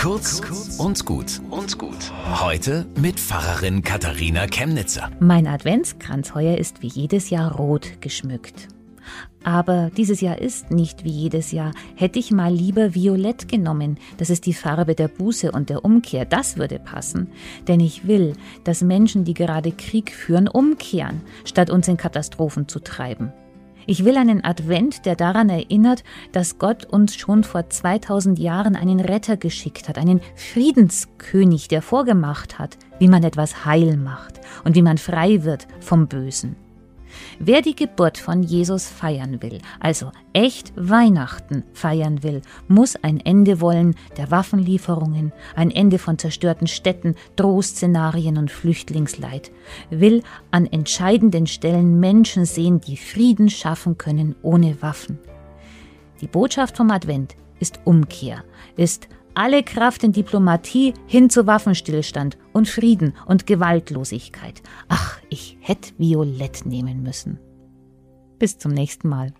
Kurz und gut und gut. Heute mit Pfarrerin Katharina Chemnitzer. Mein Adventskranz heuer ist wie jedes Jahr rot geschmückt. Aber dieses Jahr ist nicht wie jedes Jahr. Hätte ich mal lieber Violett genommen. Das ist die Farbe der Buße und der Umkehr. Das würde passen. Denn ich will, dass Menschen, die gerade Krieg führen, umkehren, statt uns in Katastrophen zu treiben. Ich will einen Advent, der daran erinnert, dass Gott uns schon vor 2000 Jahren einen Retter geschickt hat, einen Friedenskönig, der vorgemacht hat, wie man etwas heil macht und wie man frei wird vom Bösen. Wer die Geburt von Jesus feiern will, also echt Weihnachten feiern will, muss ein Ende wollen der Waffenlieferungen, ein Ende von zerstörten Städten, Drohszenarien und Flüchtlingsleid, will an entscheidenden Stellen Menschen sehen, die Frieden schaffen können ohne Waffen. Die Botschaft vom Advent ist Umkehr, ist alle Kraft in Diplomatie hin zu Waffenstillstand und Frieden und Gewaltlosigkeit. Ach, ich hätte Violett nehmen müssen. Bis zum nächsten Mal.